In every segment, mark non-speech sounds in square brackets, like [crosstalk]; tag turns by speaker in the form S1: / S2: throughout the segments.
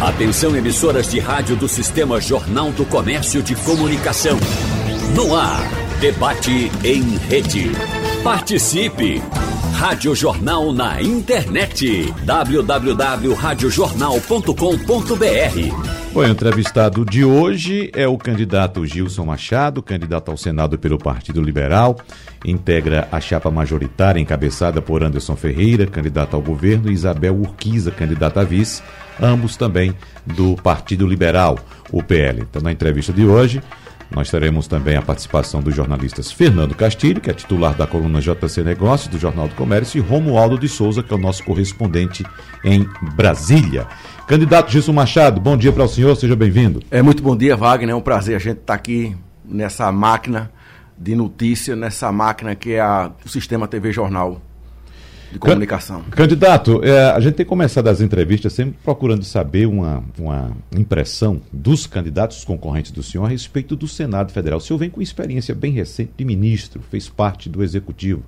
S1: Atenção emissoras de rádio do Sistema Jornal do Comércio de Comunicação. No ar, debate em rede. Participe! Rádio Jornal na internet. www.radiojornal.com.br
S2: o entrevistado de hoje é o candidato Gilson Machado, candidato ao Senado pelo Partido Liberal, integra a chapa majoritária encabeçada por Anderson Ferreira, candidato ao governo, e Isabel Urquiza, candidata a vice ambos também do Partido Liberal, o PL. Então, na entrevista de hoje, nós teremos também a participação dos jornalistas Fernando Castilho, que é titular da coluna JC Negócios do Jornal do Comércio, e Romualdo de Souza, que é o nosso correspondente em Brasília. Candidato Gilson Machado, bom dia para o senhor, seja bem-vindo.
S3: É muito bom dia, Wagner. É um prazer a gente estar tá aqui nessa máquina de notícia, nessa máquina que é a, o Sistema TV Jornal de comunicação.
S2: Candidato, é, a gente tem começado as entrevistas sempre procurando saber uma, uma impressão dos candidatos concorrentes do senhor a respeito do Senado Federal. O senhor vem com experiência bem recente de ministro, fez parte do executivo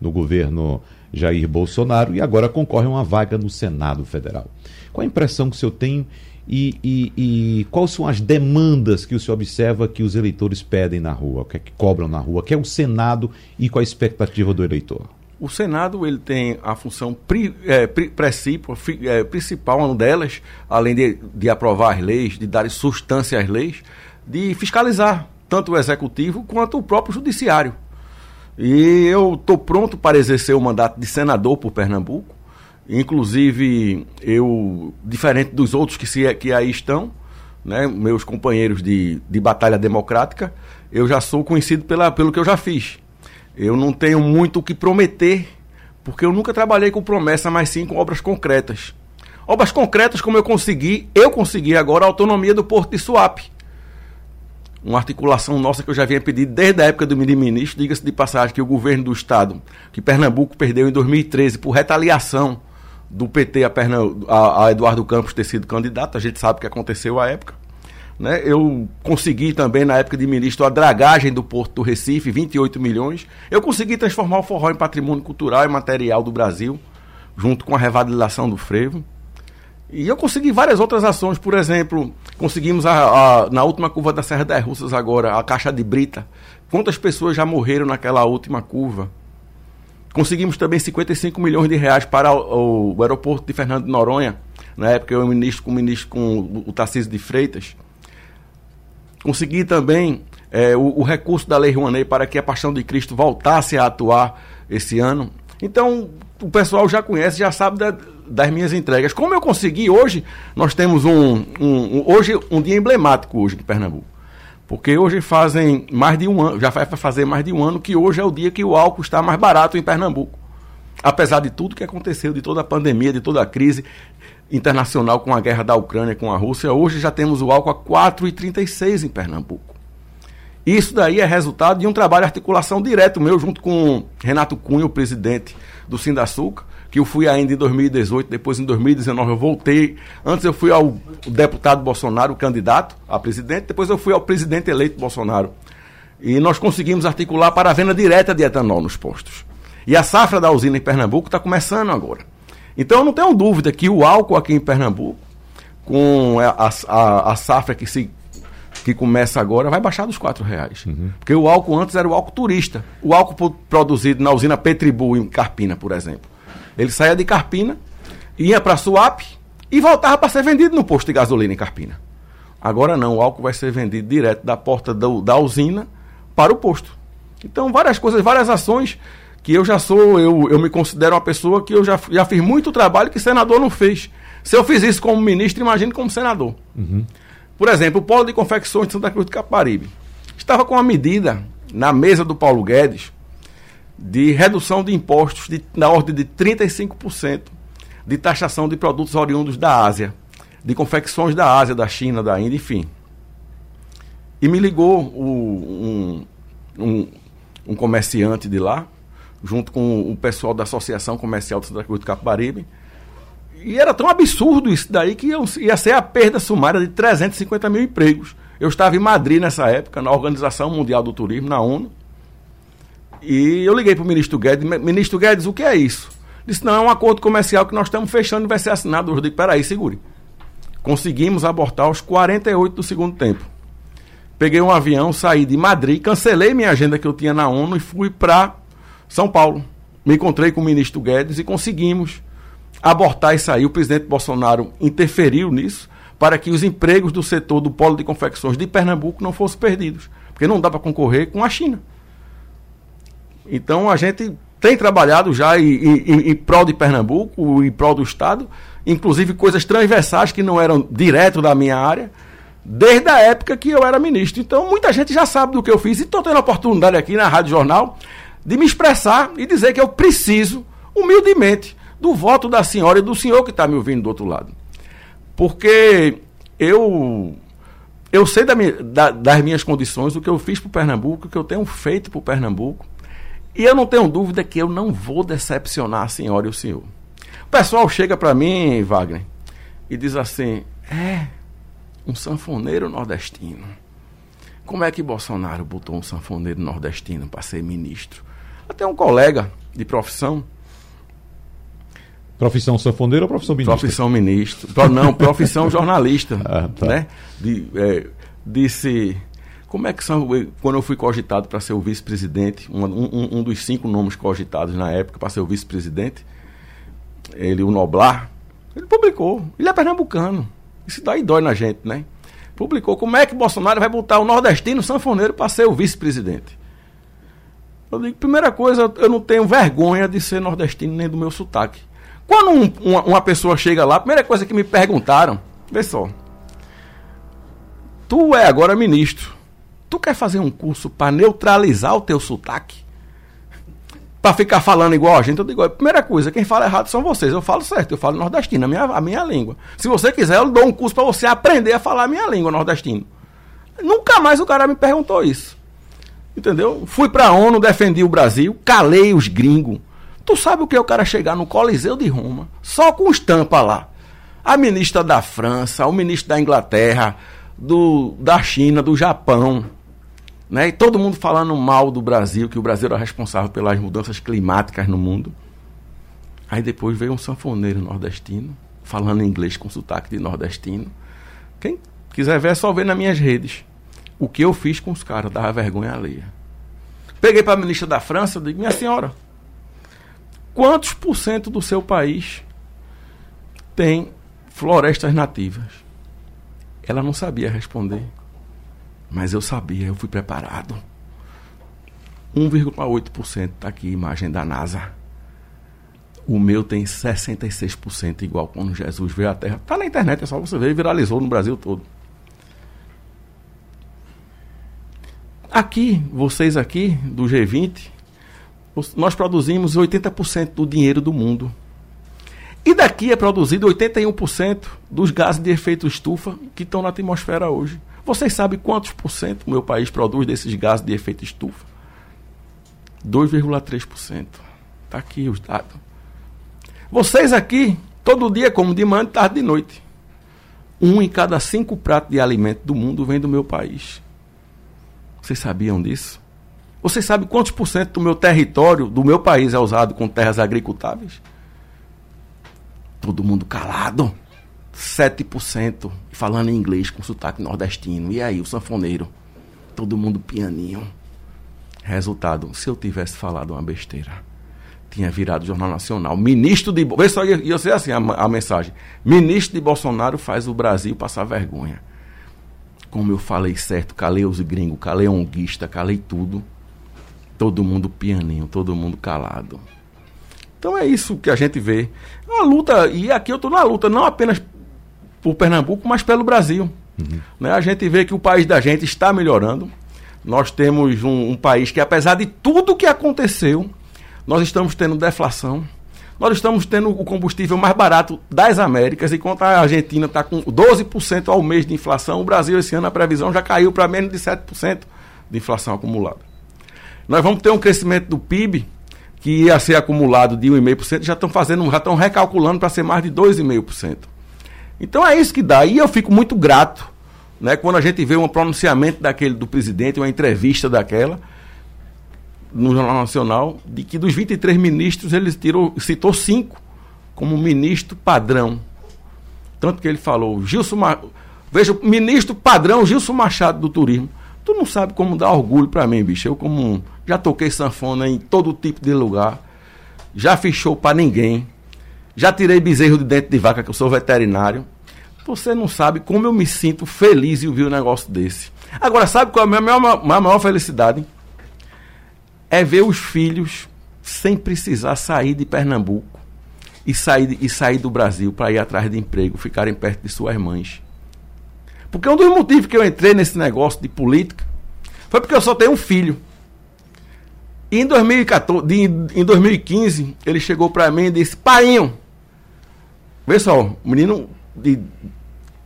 S2: no governo Jair Bolsonaro e agora concorre a uma vaga no Senado Federal. Qual a impressão que o senhor tem e, e, e, quais são as demandas que o senhor observa que os eleitores pedem na rua, o que é que cobram na rua, que é o Senado e qual a expectativa do eleitor?
S3: O Senado ele tem a função pri, é, pri, é, principal, uma delas, além de, de aprovar as leis, de dar substância às leis, de fiscalizar tanto o executivo quanto o próprio judiciário. E eu estou pronto para exercer o mandato de senador por Pernambuco. Inclusive, eu, diferente dos outros que, se, que aí estão, né, meus companheiros de, de batalha democrática, eu já sou conhecido pela, pelo que eu já fiz. Eu não tenho muito o que prometer, porque eu nunca trabalhei com promessa, mas sim com obras concretas. Obras concretas como eu consegui, eu consegui agora a autonomia do Porto de Suape. Uma articulação nossa que eu já vinha pedindo desde a época do ministro, diga-se de passagem que o governo do estado, que Pernambuco perdeu em 2013 por retaliação do PT a, a, a Eduardo Campos ter sido candidato, a gente sabe o que aconteceu à época. Né? Eu consegui também, na época de ministro, a dragagem do Porto do Recife, 28 milhões. Eu consegui transformar o forró em patrimônio cultural e material do Brasil, junto com a revalidação do frevo. E eu consegui várias outras ações, por exemplo, conseguimos a, a, na última curva da Serra das Russas agora, a caixa de brita. Quantas pessoas já morreram naquela última curva? Conseguimos também 55 milhões de reais para o, o aeroporto de Fernando de Noronha, na época eu ministro com o ministro com o Tarcísio de Freitas. Consegui também é, o, o, recurso da Lei Rouanet para que a Paixão de Cristo voltasse a atuar esse ano. Então, o pessoal já conhece, já sabe da, das minhas entregas. Como eu consegui hoje, nós temos um, um, um, hoje um dia emblemático hoje em Pernambuco. Porque hoje fazem mais de um ano, já vai fazer mais de um ano que hoje é o dia que o álcool está mais barato em Pernambuco. Apesar de tudo que aconteceu, de toda a pandemia, de toda a crise, internacional com a guerra da Ucrânia com a Rússia, hoje já temos o álcool a 4,36 em Pernambuco. Isso daí é resultado de um trabalho de articulação direto meu, junto com Renato Cunha, o presidente do Sindaçuca, que eu fui ainda em 2018, depois em 2019 eu voltei. Antes eu fui ao deputado Bolsonaro, candidato a presidente, depois eu fui ao presidente eleito Bolsonaro. E nós conseguimos articular para a venda direta de etanol nos postos. E a safra da usina em Pernambuco está começando agora. Então eu não tenho dúvida que o álcool aqui em Pernambuco, com a, a, a safra que, se, que começa agora, vai baixar dos quatro reais. Uhum. Porque o álcool antes era o álcool turista. O álcool produzido na usina Petribu, em Carpina, por exemplo. Ele saía de Carpina, ia para Suape e voltava para ser vendido no posto de gasolina em Carpina. Agora não, o álcool vai ser vendido direto da porta do, da usina para o posto. Então, várias coisas, várias ações que eu já sou, eu, eu me considero uma pessoa que eu já, já fiz muito trabalho que senador não fez. Se eu fiz isso como ministro, imagine como senador. Uhum. Por exemplo, o Polo de Confecções de Santa Cruz do Caparibe estava com uma medida na mesa do Paulo Guedes de redução de impostos de, na ordem de 35% de taxação de produtos oriundos da Ásia, de confecções da Ásia, da China, da Índia, enfim. E me ligou o, um, um, um comerciante de lá, junto com o pessoal da Associação Comercial de Santa Cruz do Capibaribe. E era tão absurdo isso daí que ia ser a perda sumária de 350 mil empregos. Eu estava em Madrid nessa época, na Organização Mundial do Turismo, na ONU. E eu liguei para o ministro Guedes. Ministro Guedes, o que é isso? Disse, não, é um acordo comercial que nós estamos fechando e vai ser assinado. Eu digo, peraí, segure. Conseguimos abortar aos 48 do segundo tempo. Peguei um avião, saí de Madrid, cancelei minha agenda que eu tinha na ONU e fui para São Paulo. Me encontrei com o ministro Guedes e conseguimos abortar e sair. O presidente Bolsonaro interferiu nisso para que os empregos do setor do polo de confecções de Pernambuco não fossem perdidos, porque não dá para concorrer com a China. Então a gente tem trabalhado já em, em, em prol de Pernambuco, em prol do Estado, inclusive coisas transversais que não eram direto da minha área, desde a época que eu era ministro. Então muita gente já sabe do que eu fiz e estou tendo a oportunidade aqui na Rádio Jornal de me expressar e dizer que eu preciso, humildemente, do voto da senhora e do senhor que está me ouvindo do outro lado. Porque eu eu sei da da, das minhas condições, o que eu fiz para o Pernambuco, o que eu tenho feito para o Pernambuco. E eu não tenho dúvida que eu não vou decepcionar a senhora e o senhor. O pessoal chega para mim, Wagner, e diz assim: é, um sanfoneiro nordestino. Como é que Bolsonaro botou um sanfoneiro nordestino para ser ministro? Até um colega de profissão
S2: Profissão sanfoneiro ou profissão ministro?
S3: Profissão ministro. Não, profissão jornalista. [laughs] Ah, tá. né? De, é, disse. Como é que são. Quando eu fui cogitado para ser o vice-presidente, um, um, um, dos cinco nomes cogitados na época para ser o vice-presidente, ele, o Noblar, ele publicou. Ele é pernambucano. Isso daí dói na gente, né? Publicou como é que Bolsonaro vai botar o nordestino sanfoneiro para ser o vice-presidente. Eu digo, primeira coisa, eu não tenho vergonha de ser nordestino nem do meu sotaque. Quando um, uma, uma, pessoa chega lá, a primeira coisa que me perguntaram, vê só, tu é agora ministro, tu quer fazer um curso para neutralizar o teu sotaque? Para ficar falando igual a gente, eu digo, primeira coisa, quem fala errado são vocês. Eu falo certo, eu falo nordestino, a minha, a minha língua. Se você quiser, eu dou um curso para você aprender a falar a minha língua nordestino. Nunca mais o cara me perguntou isso. Entendeu? Fui para ONU, defendi o Brasil, calei os gringos Tu sabe o que é o cara chegar no Coliseu de Roma, só com estampa lá. A ministra da França, o ministro da Inglaterra, do, da China, do Japão, né? E todo mundo falando mal do Brasil, que o Brasil era responsável pelas mudanças climáticas no mundo. Aí depois veio um sanfoneiro nordestino, falando inglês com sotaque de nordestino. Quem quiser ver é só ver nas minhas redes. O que eu fiz com os caras, dava vergonha alheia. Peguei para a ministra da França, digo, minha senhora, Quantos por cento do seu país tem florestas nativas? Ela não sabia responder. Mas eu sabia, eu fui preparado. 1,8% está aqui, imagem da NASA. O meu tem 66% igual quando Jesus veio à Terra. Está na internet, é só você ver, viralizou no Brasil todo. Aqui, vocês aqui do G20, nós produzimos 80% do dinheiro do mundo. E daqui é produzido 81% dos gases de efeito estufa que estão na atmosfera hoje. Vocês sabem quantos por cento o meu país produz desses gases de efeito estufa? 2,3%. Está aqui o dado. Vocês aqui, todo dia, como de manhã, tarde e noite. Um em cada cinco pratos de alimento do mundo vem do meu país. Vocês sabiam disso? Você sabe quantos por cento do meu território, do meu país, é usado com terras agricultáveis? Todo mundo calado. 7% falando em inglês com sotaque nordestino. E aí, o sanfoneiro? Todo mundo pianinho. Resultado, se eu tivesse falado uma besteira, tinha virado Jornal Nacional. Ministro de. Vê só, ia ser assim a, a mensagem. Ministro de Bolsonaro faz o Brasil passar vergonha. Como eu falei certo, calei os gringos, calei onguista, calei tudo todo mundo pianinho, todo mundo calado. Então é isso que a gente vê. Uma luta, e aqui eu estou na luta, não apenas por Pernambuco, mas pelo Brasil. Uhum. Né? A gente vê que o país da gente está melhorando. Nós temos um, um país que, apesar de tudo que aconteceu, nós estamos tendo deflação. Nós estamos tendo o combustível mais barato das Américas, enquanto a Argentina está com 12% ao mês de inflação. O Brasil, esse ano, a previsão já caiu para menos de 7% de inflação acumulada. Nós vamos ter um crescimento do PIB que ia ser acumulado de 1,5%, já estão fazendo, já estão recalculando para ser mais de 2,5%. Então é isso que dá. E eu fico muito grato, né, quando a gente vê um pronunciamento daquele do presidente, uma entrevista daquela no Jornal Nacional, de que dos 23 ministros ele tirou, citou cinco como ministro padrão. Tanto que ele falou, Gilson Veja, o ministro padrão Gilson Machado do Turismo. Tu não sabe como dar orgulho para mim, bicho. Eu como já toquei sanfona em todo tipo de lugar. Já show para ninguém. Já tirei bezerro de dentro de vaca, que eu sou veterinário. Você não sabe como eu me sinto feliz em ouvir um negócio desse. Agora, sabe qual é a minha maior, a maior felicidade? É ver os filhos sem precisar sair de Pernambuco e sair, e sair do Brasil para ir atrás de emprego, ficarem perto de suas mães. Porque um dos motivos que eu entrei nesse negócio de política foi porque eu só tenho um filho. E em, 2014, de, em 2015, ele chegou para mim e disse: Painho, vê só, menino de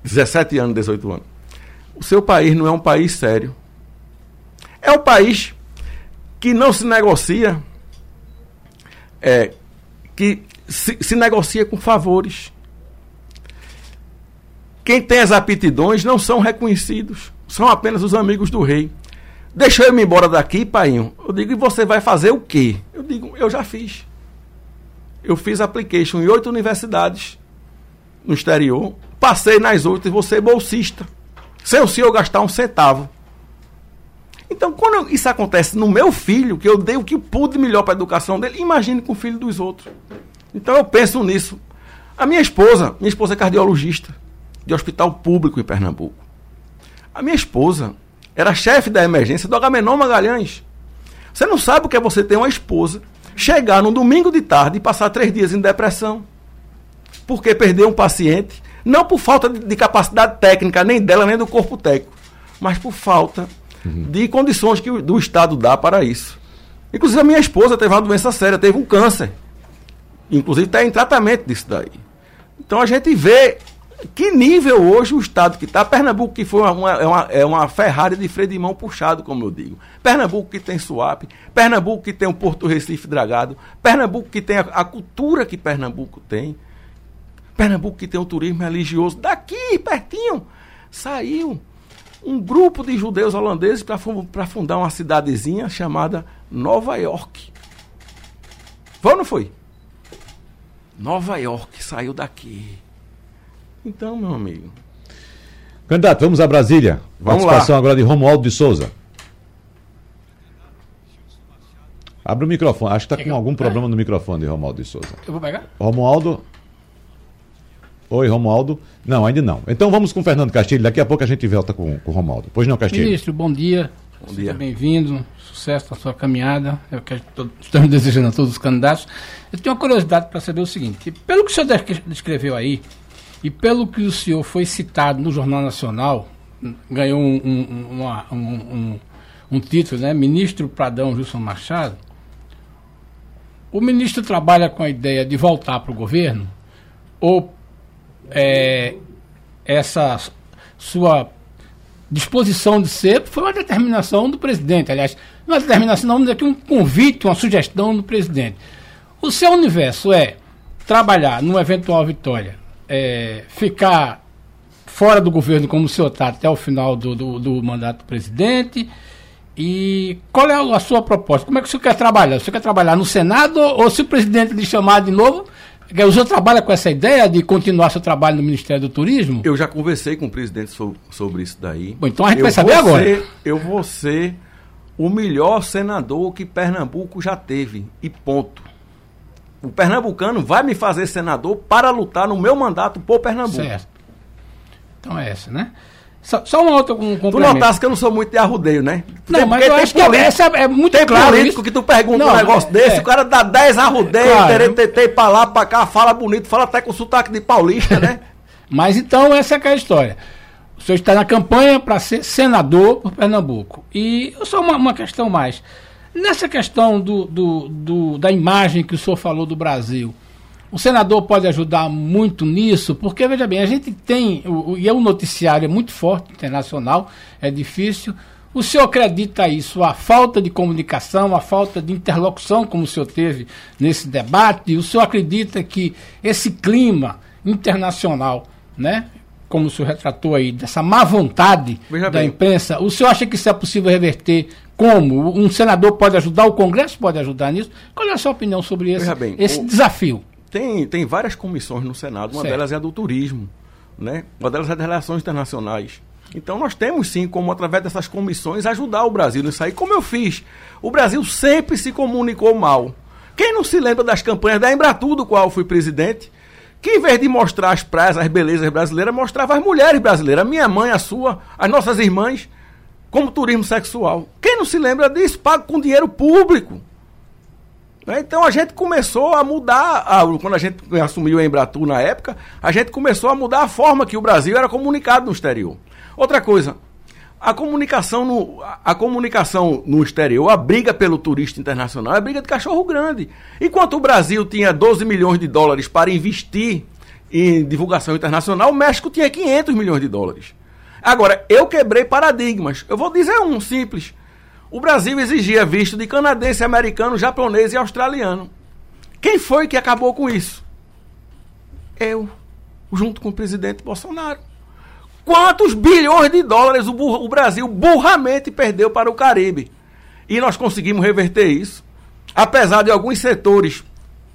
S3: 17 anos, 18 anos. O seu país não é um país sério. É um país que não se negocia, é, que se, se negocia com favores. Quem tem as aptidões não são reconhecidos, são apenas os amigos do rei. Deixa eu ir embora daqui, painho. Eu digo, e você vai fazer o quê? Eu digo, eu já fiz. Eu fiz application em oito universidades no exterior, passei nas outras e você bolsista, sem o senhor gastar um centavo. Então, quando isso acontece no meu filho, que eu dei o que pude melhor para a educação dele, imagine com o filho dos outros. Então, eu penso nisso. A minha esposa, minha esposa é cardiologista de hospital público em Pernambuco. A minha esposa era chefe da emergência do Agamenon Magalhães. Você não sabe o que é você ter uma esposa, chegar no domingo de tarde e passar três dias em depressão. Porque perdeu um paciente, não por falta de, de capacidade técnica, nem dela, nem do corpo técnico, mas por falta uhum. de condições que o, do Estado dá para isso. Inclusive, a minha esposa teve uma doença séria, teve um câncer. Inclusive, está em tratamento disso daí. Então, a gente vê que nível hoje o estado que está? Pernambuco, que foi uma, é, uma, é uma Ferrari de freio de mão puxado, como eu digo. Pernambuco que tem SUAP, Pernambuco que tem o Porto Recife dragado, Pernambuco que tem a, a cultura que Pernambuco tem, Pernambuco que tem o turismo religioso. Daqui, pertinho, saiu um grupo de judeus holandeses para fundar uma cidadezinha chamada Nova York. Foi ou não foi? Nova York saiu daqui. Então, meu amigo.
S2: Candidato, vamos a Brasília. Vamos Participação lá. agora de Romualdo de Souza. Abre o microfone. Acho que está com algum problema no microfone de Romualdo de Souza.
S4: Eu vou pegar?
S2: Romualdo. Oi, Romualdo. Não, ainda não. Então vamos com o Fernando Castilho. Daqui a pouco a gente volta com, com o Romualdo. Pois não, Castilho?
S4: Ministro, bom dia. Bom Seja dia. bem-vindo. Sucesso na sua caminhada. É o que estamos desejando a todos os candidatos. Eu tenho uma curiosidade para saber o seguinte: pelo que o senhor descreveu aí, e pelo que o senhor foi citado no Jornal Nacional, ganhou um, um, uma, um, um título, né? Ministro Pradão Wilson Machado. O ministro trabalha com a ideia de voltar para o governo? Ou é, essa sua disposição de ser foi uma determinação do presidente? Aliás, não é uma determinação, não, mas aqui um convite, uma sugestão do presidente. O seu universo é trabalhar numa eventual vitória é, ficar fora do governo como o senhor está até o final do, do, do, mandato do presidente? E qual é a sua proposta? Como é que o senhor quer trabalhar? Você quer trabalhar no Senado ou se o presidente lhe chamar de novo? O senhor trabalha com essa ideia de continuar seu trabalho no Ministério do Turismo?
S3: Eu já conversei com o presidente sobre, sobre isso daí.
S4: Bom, então a gente eu vai saber agora.
S3: Ser, eu vou ser o melhor senador que Pernambuco já teve. E ponto o pernambucano vai me fazer senador para lutar no meu mandato por Pernambuco. Certo.
S4: Então é essa, né? Só, só uma outra um
S3: Tu notaste que eu não sou muito de arrudeio, né?
S4: Não, tem, mas eu acho político, que essa é muito
S3: tem
S4: claro
S3: político isso. que tu pergunta não, um negócio é, desse, é. o cara dá 10 arrudeios, claro. terei pra lá, pra cá, fala bonito, fala até com sotaque de paulista, né? [laughs]
S4: mas então essa é, é a história. O senhor está na campanha para ser senador por Pernambuco. E só uma, uma questão mais. Nessa questão do, do, do, da imagem que o senhor falou do Brasil, o senador pode ajudar muito nisso, porque, veja bem, a gente tem, e é um noticiário é muito forte, internacional, é difícil. O senhor acredita isso, a falta de comunicação, a falta de interlocução, como o senhor teve nesse debate? O senhor acredita que esse clima internacional, né, como o senhor retratou aí, dessa má vontade da bem. imprensa, o senhor acha que isso é possível reverter como? Um senador pode ajudar, o Congresso pode ajudar nisso? Qual é a sua opinião sobre esse, bem, esse o, desafio?
S3: Tem, tem várias comissões no Senado, uma certo. delas é a do turismo. Né? Uma delas é das relações internacionais. Então nós temos sim como, através dessas comissões, ajudar o Brasil nisso aí, como eu fiz. O Brasil sempre se comunicou mal. Quem não se lembra das campanhas da Embratur, do qual eu fui presidente, que em vez de mostrar as praias, as belezas brasileiras, mostrava as mulheres brasileiras, a minha mãe, a sua, as nossas irmãs, como turismo sexual. Quem não se lembra disso, paga com dinheiro público. Né? Então a gente começou a mudar, a, quando a gente assumiu a Embratur na época, a gente começou a mudar a forma que o Brasil era comunicado no exterior. Outra coisa, a comunicação no, a comunicação no exterior, a briga pelo turista internacional, é briga de cachorro grande. Enquanto o Brasil tinha 12 milhões de dólares para investir em divulgação internacional, o México tinha 500 milhões de dólares. Agora, eu quebrei paradigmas. Eu vou dizer um simples. O Brasil exigia visto de canadense, americano, japonês e australiano. Quem foi que acabou com isso? Eu, junto com o presidente Bolsonaro. Quantos bilhões de dólares o, o Brasil burramente perdeu para o Caribe? E nós conseguimos reverter isso. Apesar de alguns setores,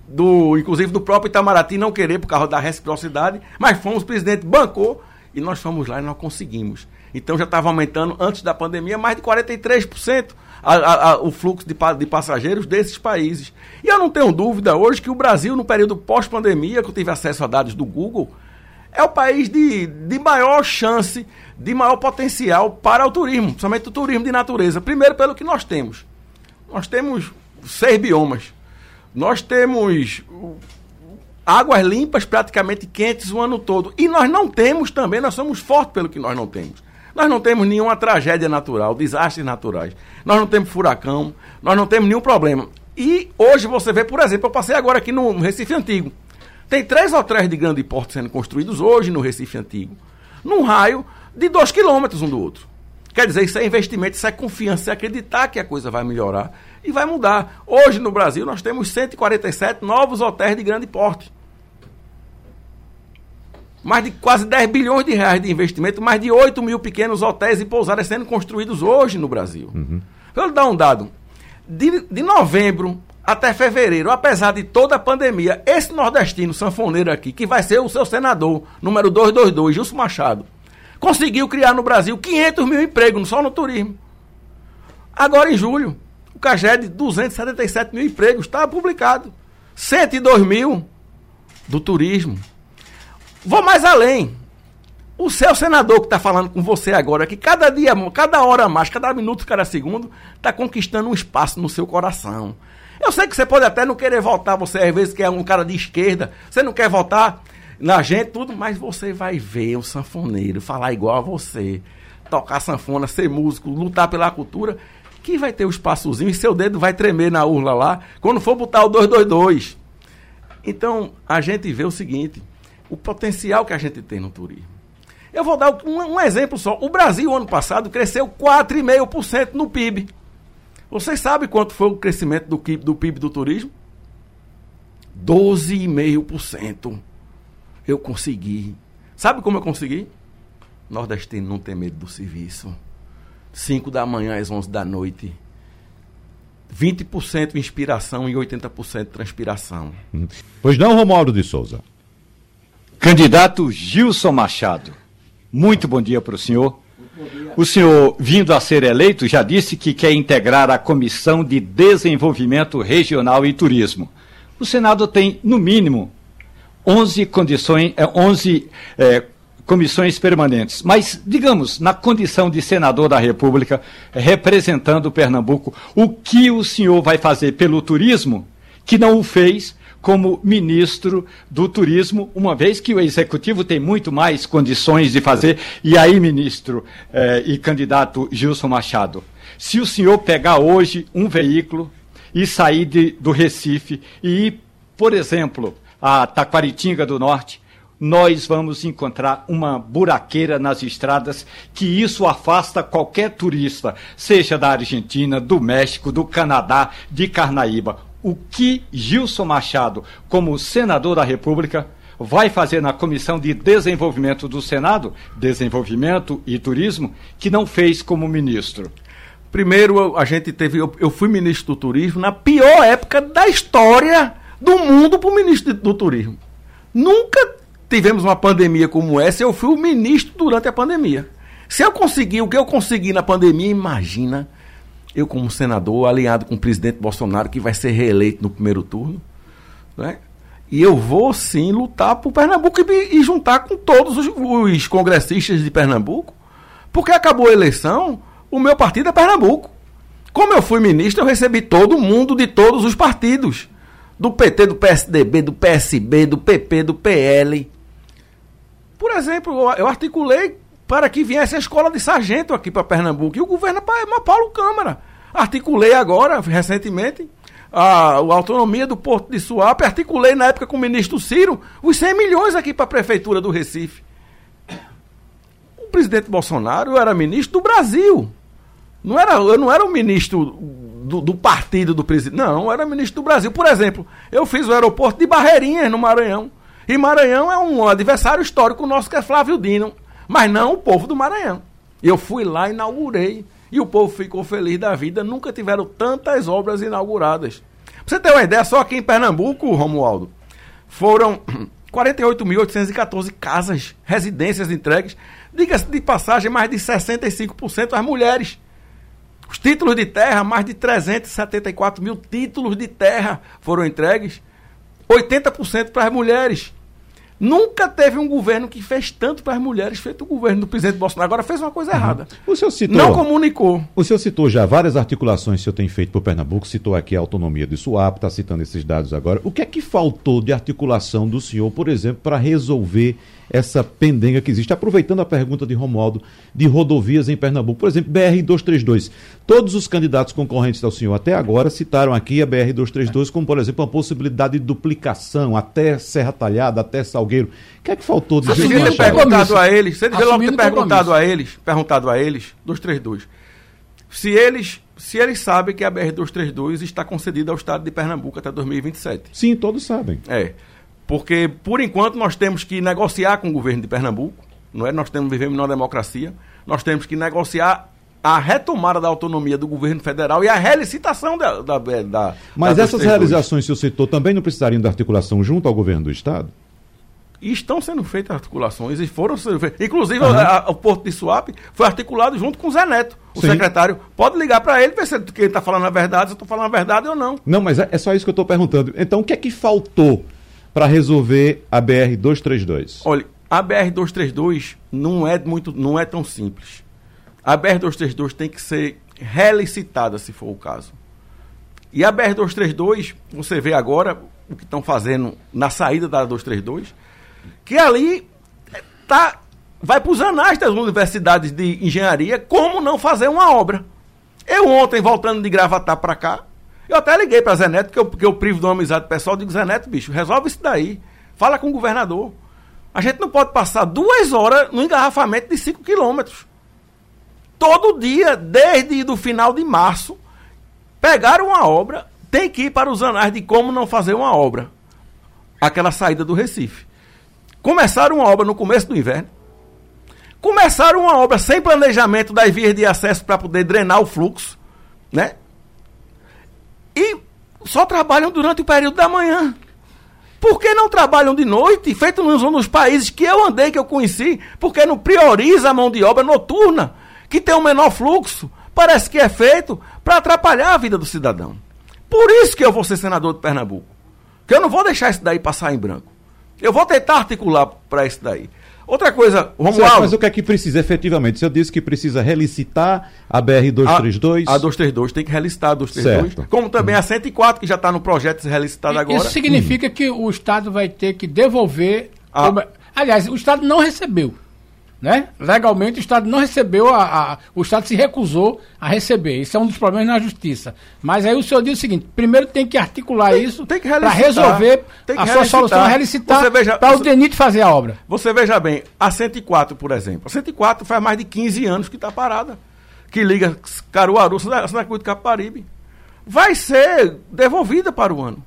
S3: do, inclusive do próprio Itamaraty, não querer por causa da reciprocidade, mas fomos, o presidente bancou e nós fomos lá e nós conseguimos. Então já estava aumentando, antes da pandemia, mais de 43% a, a, a, o fluxo de, de passageiros desses países. E eu não tenho dúvida hoje que o Brasil, no período pós-pandemia, que eu tive acesso a dados do Google, é o país de, de maior chance, de maior potencial para o turismo, principalmente o turismo de natureza. Primeiro, pelo que nós temos. Nós temos seis biomas. Nós temos águas limpas, praticamente quentes o ano todo. E nós não temos também, nós somos fortes pelo que nós não temos. Nós não temos nenhuma tragédia natural, desastres naturais. Nós não temos furacão, nós não temos nenhum problema. E hoje você vê, por exemplo, eu passei agora aqui no Recife Antigo. Tem três hotéis de grande porte sendo construídos hoje no Recife Antigo, num raio de dois quilômetros um do outro. Quer dizer, isso é investimento, isso é confiança, é acreditar que a coisa vai melhorar e vai mudar. Hoje no Brasil nós temos 147 novos hotéis de grande porte. Mais de quase 10 bilhões de reais de investimento, mais de 8 mil pequenos hotéis e pousadas sendo construídos hoje no Brasil. Uhum. Vou lhe dar um dado. De, de novembro até fevereiro, apesar de toda a pandemia, esse nordestino sanfoneiro aqui, que vai ser o seu senador, número 222, Gilson Machado, conseguiu criar no Brasil 500 mil empregos só no turismo. Agora em julho, o CAGED, 277 mil empregos, está publicado. 102 mil do turismo. Vou mais além. O seu senador que está falando com você agora, que cada dia, cada hora mais, cada minuto, cada segundo, está conquistando um espaço no seu coração. Eu sei que você pode até não querer votar, você às vezes que é um cara de esquerda, você não quer votar na gente, tudo, mas você vai ver o sanfoneiro falar igual a você, tocar sanfona, ser músico, lutar pela cultura, que vai ter o um espaçozinho e seu dedo vai tremer na urla lá, quando for botar o 222. Então, a gente vê o seguinte, o potencial que a gente tem no turismo. Eu vou dar um, um exemplo só. O Brasil, ano passado, cresceu 4,5% no PIB. Vocês sabem quanto foi o crescimento do PIB do, PIB do turismo? 12,5%. Eu consegui. Sabe como eu consegui? Nordestino não tem medo do serviço. 5 da manhã às 11 da noite. 20% inspiração e 80% transpiração.
S2: Pois não, Romualdo de Souza.
S5: Candidato Gilson Machado. Muito bom dia para o senhor. O senhor, vindo a ser eleito, já disse que quer integrar a Comissão de Desenvolvimento Regional e Turismo. O Senado tem, no mínimo, 11, condições, 11 é, é, comissões permanentes. Mas, digamos, na condição de senador da República, representando Pernambuco, o que o senhor vai fazer pelo turismo que não o fez como ministro do Turismo, uma vez que o Executivo tem muito mais condições de fazer. E aí, ministro eh, e candidato Gilson Machado, se o senhor pegar hoje um veículo e sair de, do Recife e ir, por exemplo, a Taquaritinga do Norte, nós vamos encontrar uma buraqueira nas estradas que isso afasta qualquer turista, seja da Argentina, do México, do Canadá, de Carnaíba o que Gilson Machado, como senador da República, vai fazer na Comissão de Desenvolvimento do Senado, Desenvolvimento e Turismo, que não fez como ministro?
S3: Primeiro, a gente teve. Eu, eu fui ministro do Turismo na pior época da história do mundo para o ministro do Turismo. Nunca tivemos uma pandemia como essa, eu fui o ministro durante a pandemia. Se eu conseguir o que eu consegui na pandemia, imagina eu como senador, alinhado com o presidente Bolsonaro, que vai ser reeleito no primeiro turno, né? E eu vou sim lutar por Pernambuco e, e juntar com todos os, os, congressistas de Pernambuco, porque acabou a eleição, o meu partido é Pernambuco. Como eu fui ministro, eu recebi todo mundo de todos os partidos. Do PT, do PSDB, do PSB, do PP, do PL. Por exemplo, eu articulei para que viesse a escola de sargento aqui para Pernambuco. E o governo é Paulo Câmara. Articulei agora, recentemente, a, a autonomia do Porto de Suape, articulei na época com o ministro Ciro os 100 milhões aqui para a Prefeitura do Recife. O presidente Bolsonaro era ministro do Brasil. Não era, eu não era o ministro do, do, partido do presidente. Não, eu era ministro do Brasil. Por exemplo, eu fiz o aeroporto de Barreirinhas, no Maranhão. E Maranhão é um adversário histórico nosso, que é Flávio Dino. Mas não o povo do Maranhão. Eu fui lá, inaugurei. E o povo ficou feliz da vida. Nunca tiveram tantas obras inauguradas. Pra você ter uma ideia, só aqui em Pernambuco, Romualdo, foram [clears throat] 48.814 casas, residências entregues. Diga-se de passagem, mais de 65% as mulheres. Os títulos de terra, mais de 374 mil títulos de terra foram entregues. 80% para as mulheres. Nunca teve um governo que fez tanto para as mulheres, feito o governo do presidente Bolsonaro. Agora fez uma coisa uhum. errada.
S2: O senhor citou,
S3: Não comunicou.
S2: O senhor citou já várias articulações que o senhor tem feito por Pernambuco, citou aqui a autonomia do SUAP, está citando esses dados agora. O que é que faltou de articulação do senhor, por exemplo, para resolver essa pendenga que existe. Aproveitando a pergunta de Romualdo de rodovias em Pernambuco, por exemplo, BR-232. Todos os candidatos concorrentes ao senhor até agora citaram aqui a BR-232 como, por exemplo, uma possibilidade de duplicação até Serra Talhada, até Salgueiro. O que é que faltou de
S3: Se ele perguntado a eles, se ele logo ter perguntado a eles, perguntado a eles, 232, se eles se eles sabem que a BR-232 está concedida ao Estado de Pernambuco até 2027.
S2: Sim, todos sabem.
S3: É. Porque, por enquanto, nós temos que negociar com o governo de Pernambuco, não é? Nós temos, vivemos numa democracia, nós temos que negociar a retomada da autonomia do governo federal e a relicitação da. da, da
S2: Mas da essas realizações, que o citou, também não precisariam de articulação junto ao governo do Estado?
S3: E estão sendo feitas articulações e foram sendo feitas. Inclusive, uhum. a, a, o Porto de Suape foi articulado junto com o Zé Neto, o Sim. secretário. Pode ligar para ele, ver se ele está falando a verdade, se eu estou falando a verdade ou não.
S2: Não, mas é, é só isso que eu estou perguntando. Então, o que é que faltou para resolver a BR 232?
S3: Olha, a BR 232 não é muito, não é tão simples. A BR 232 tem que ser relicitada, se for o caso. E a BR 232, você vê agora o que estão fazendo na saída da 232, que ali tá vai para os anais das universidades de engenharia como não fazer uma obra. Eu ontem voltando de Gravatar para cá, eu até liguei para Zé Neto, que eu, que eu privo de uma amizade pessoal, digo, Zé Neto, bicho, resolve isso daí. Fala com o governador. A gente não pode passar duas horas no engarrafamento de 5 quilômetros. Todo dia, desde o final de março, pegaram uma obra, tem que ir para os anais de como não fazer uma obra. Aquela saída do Recife. Começaram uma obra no começo do inverno. Começaram uma obra sem planejamento das vias de acesso para poder drenar o fluxo, né? E só trabalham durante o período da manhã. Por que não trabalham de noite, feito nos, nos países que eu andei, que eu conheci? Porque não prioriza a mão de obra noturna, que tem um menor fluxo. Parece que é feito para atrapalhar a vida do cidadão. Por isso que eu vou ser senador de Pernambuco. Que eu não vou deixar isso daí passar em branco. Eu vou tentar articular para isso daí. Outra coisa,
S2: vamos lá. Mas o que é que precisa efetivamente? Você disse que precisa relicitar a BR-232?
S3: A, a 232 tem que relicitar a 232. Certo. Como também hum. a 104, que já está no projeto de ser relicitada agora.
S4: Isso significa hum. que o Estado vai ter que devolver. A... Aliás, o Estado não recebeu. Né? Legalmente o Estado não recebeu, a, a, o Estado se recusou a receber. Isso é um dos problemas na justiça. Mas aí o senhor diz o seguinte: primeiro tem que articular tem, isso para resolver a relicitar. sua solução, relicitar para o DENIT fazer a obra.
S3: Você veja bem, a 104, por exemplo. A 104 faz mais de 15 anos que está parada. Que liga Caruaru, Santa Cruz de Caparibe. Vai ser devolvida para o ano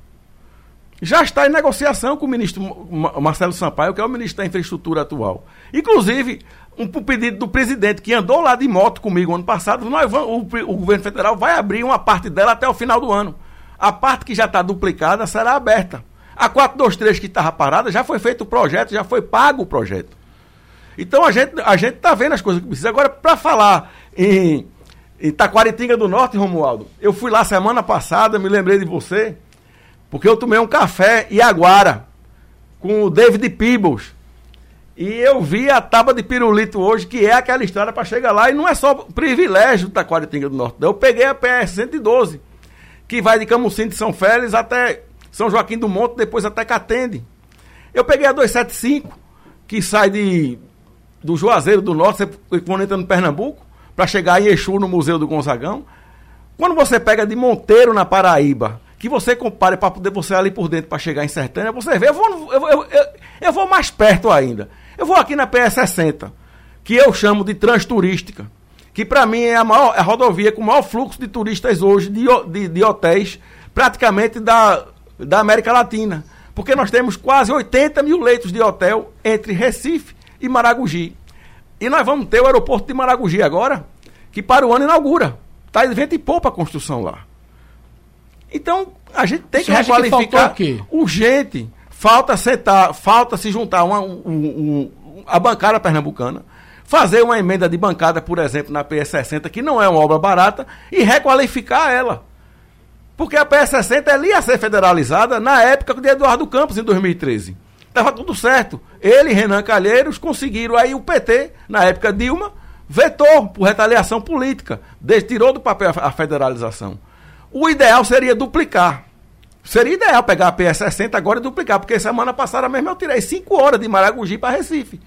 S3: já está em negociação com o ministro Marcelo Sampaio, que é o ministro da Infraestrutura atual. Inclusive, um pedido do presidente que andou lá de moto comigo ano passado, nós vamos, o, o governo federal vai abrir uma parte dela até o final do ano. A parte que já está duplicada será aberta. A 423 que estava parada, já foi feito o projeto, já foi pago o projeto. Então a gente a está vendo as coisas que precisa. Agora, para falar em, em do Norte, Romualdo, eu fui lá semana passada, me lembrei de você, porque eu tomei um café e aguara com o David Peebles. E eu vi a tábua de pirulito hoje, que é aquela estrada para chegar lá, e não é só privilégio da Taquaritinga do Norte. Eu peguei a PS 112, que vai de Camusim de São Félix até São Joaquim do Monte, depois até Catende. Eu peguei a 275, que sai de do Juazeiro do Norte, quando entra no Pernambuco, para chegar em Exu, no Museu do Gonzagão. Quando você pega de Monteiro, na Paraíba, que você compare para poder você ali por dentro para chegar em Sertânia, você vê, eu vou, eu, eu, eu, eu vou mais perto ainda. Eu vou aqui na PS60, que eu chamo de transturística, que para mim é a, maior, é a rodovia com o maior fluxo de turistas hoje, de, de, de hotéis, praticamente da, da América Latina. Porque nós temos quase 80 mil leitos de hotel entre Recife e Maragogi. E nós vamos ter o aeroporto de Maragogi agora, que para o ano inaugura. Está de vento e poupa a construção lá. Então, a gente tem que requalificar que urgente. Falta sentar, falta se juntar uma, um, um, a bancada pernambucana, fazer uma emenda de bancada, por exemplo, na PS60, que não é uma obra barata, e requalificar ela. Porque a PS60 ela ia ser federalizada na época de Eduardo Campos, em 2013. Estava tudo certo. Ele e Renan Calheiros conseguiram aí o PT, na época Dilma, vetou por retaliação política, tirou do papel a federalização. O ideal seria duplicar. Seria ideal pegar a PS60 agora e duplicar, porque semana passada mesmo eu tirei 5 horas de Maragogi para Recife.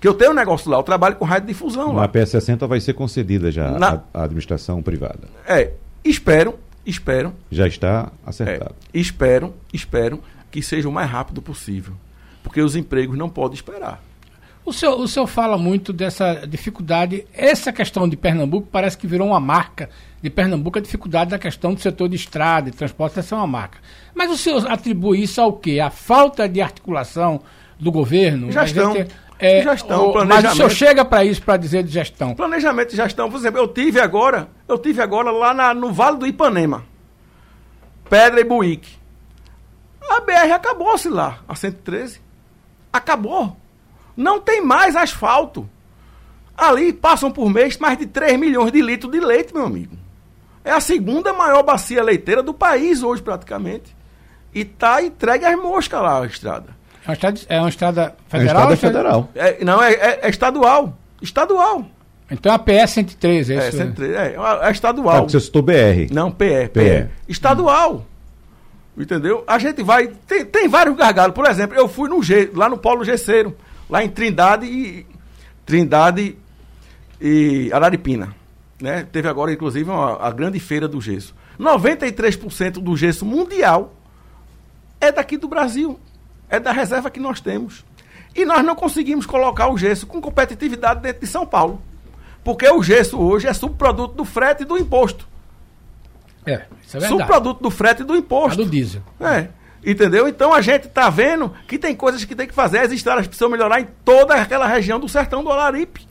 S3: Que eu tenho um negócio lá, eu trabalho com rádio difusão lá.
S2: A PS60 vai ser concedida já Na... à administração privada.
S3: É, espero, espero.
S2: Já está acertado.
S3: É, espero, espero que seja o mais rápido possível porque os empregos não podem esperar.
S4: O senhor, o senhor fala muito dessa dificuldade. Essa questão de Pernambuco parece que virou uma marca de Pernambuco, a dificuldade da questão do setor de estrada e transporte, essa é uma marca. Mas o senhor atribui isso ao quê? A falta de articulação do governo?
S3: Gestão.
S4: Gente, é, gestão, o, Mas o senhor chega para isso, para dizer de gestão.
S3: Planejamento e gestão. Por exemplo, eu tive agora, eu tive agora lá na, no Vale do Ipanema. Pedra e Buíque. A BR acabou-se lá, a 113. Acabou. Não tem mais asfalto. Ali passam por mês mais de 3 milhões de litros de leite, meu amigo. É a segunda maior bacia leiteira do país hoje, praticamente. E tá entregue às moscas lá a estrada.
S4: É uma estrada, é uma estrada federal? É uma
S3: estrada federal. É, não, é, é, é, estadual. Estadual.
S4: Então a PS 103,
S3: é, é isso? É, 103, é, é estadual.
S2: É, você citou BR.
S3: Não, PE. PE. PE. Estadual. Entendeu? A gente vai. Tem, tem vários gargalos. Por exemplo, eu fui no G, lá no Polo Gesseiro, lá em Trindade e. Trindade e Araripina. Né? Teve agora, inclusive, uma, a grande feira do gesso. 93% do gesso mundial é daqui do Brasil. É da reserva que nós temos. E nós não conseguimos colocar o gesso com competitividade dentro de São Paulo. Porque o gesso hoje é subproduto do frete e do imposto.
S4: É, isso é
S3: verdade. Subproduto do frete e do imposto.
S4: É do diesel.
S3: É. Entendeu? Então a gente está vendo que tem coisas que tem que fazer, as estradas precisam melhorar em toda aquela região do sertão do Alaripe.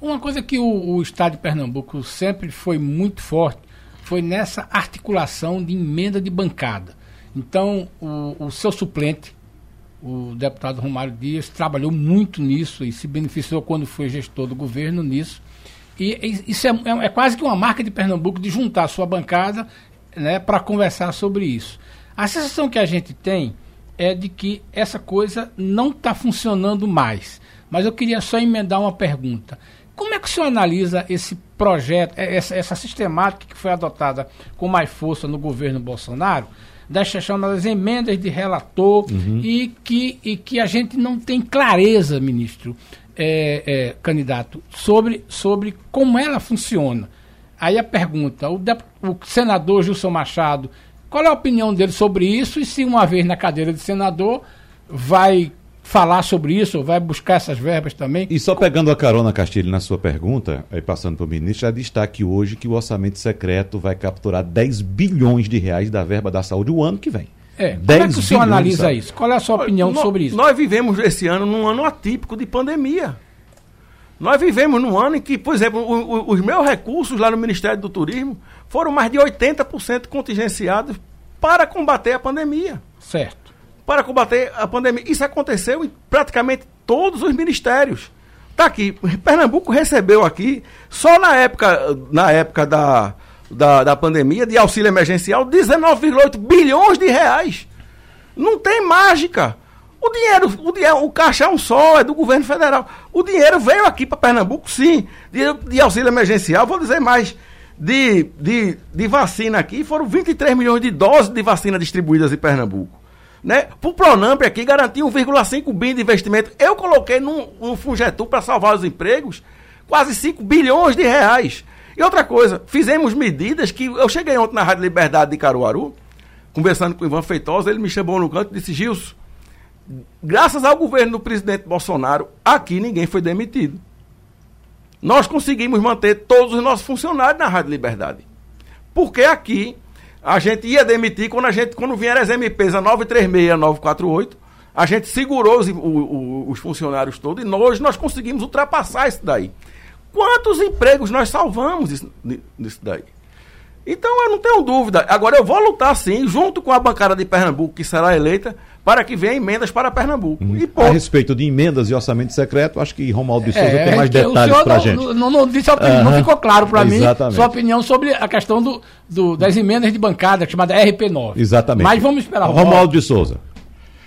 S4: Uma coisa que o, o Estado de Pernambuco sempre foi muito forte foi nessa articulação de emenda de bancada. Então, o, o seu suplente, o deputado Romário Dias, trabalhou muito nisso e se beneficiou quando foi gestor do governo nisso. E isso é, é, é, quase que uma marca de Pernambuco de juntar a sua bancada né, para conversar sobre isso. A sensação que a gente tem é de que essa coisa não está funcionando mais. Mas eu queria só emendar uma pergunta. Como é que o senhor analisa esse projeto, é, essa, essa sistemática que foi adotada com mais força no governo Bolsonaro, das chamadas emendas de relator, uhum. e, que, e que a gente não tem clareza, ministro, é, é, candidato, sobre, sobre como ela funciona. Aí a pergunta, o, o senador Gilson Machado, qual é a opinião dele sobre isso e se uma vez na cadeira de senador vai falar sobre isso, vai buscar essas verbas também.
S2: E só pegando a carona, Castilho, na sua pergunta, aí passando para o ministro, já destaque hoje que o orçamento secreto vai capturar 10 bilhões de reais da verba da saúde o ano que vem.
S4: É, como é que o senhor analisa isso? Qual é a sua opinião nós, sobre isso?
S3: Nós vivemos esse ano num ano atípico de pandemia. Nós vivemos num ano em que, por exemplo, o, o, os meus recursos lá no Ministério do Turismo foram mais de 80% contingenciados para combater a pandemia.
S4: Certo.
S3: Para combater a pandemia. Isso aconteceu em praticamente todos os ministérios. Está aqui. Pernambuco recebeu aqui, só na época, na época da, da, da pandemia, de auxílio emergencial, 19,8 bilhões de reais. Não tem mágica. O dinheiro, o dinheiro, o caixa é um só, é do governo federal. O dinheiro veio aqui para Pernambuco, sim, de, de, auxílio emergencial, vou dizer mais, de, de, de vacina aqui, foram 23 milhões de doses de vacina distribuídas em Pernambuco. Né? Para o Pronamp aqui garantir 1,5 bilhão de investimento. Eu coloquei num, num para salvar os empregos quase 5 bilhões de reais. E outra coisa, fizemos medidas que. Eu cheguei ontem na Rádio Liberdade de Caruaru, conversando com o Ivan Feitosa, ele me chamou no canto e disse: Gilson, graças ao governo do presidente Bolsonaro, aqui ninguém foi demitido. Nós conseguimos manter todos os nossos funcionários na Rádio Liberdade. Porque aqui a gente ia demitir quando a gente quando vieram as MPs a 936, 948, a gente segurou os, o, os funcionários todos e nós nós conseguimos ultrapassar isso daí. Quantos empregos nós salvamos isso, nisso daí? Então eu não tenho dúvida. Agora eu vou lutar sim, junto com a bancada de Pernambuco, que será eleita, para que venha emendas para Pernambuco.
S2: Hum. a respeito de emendas e orçamento secreto, acho que Romualdo de Souza é, tem mais detalhes para a gente.
S4: Não, não, não, disse opinião, não ficou claro para mim sua opinião sobre a questão do, do, das emendas de bancada, chamada RP9.
S2: Exatamente.
S4: Mas vamos esperar.
S2: Romualdo de Souza.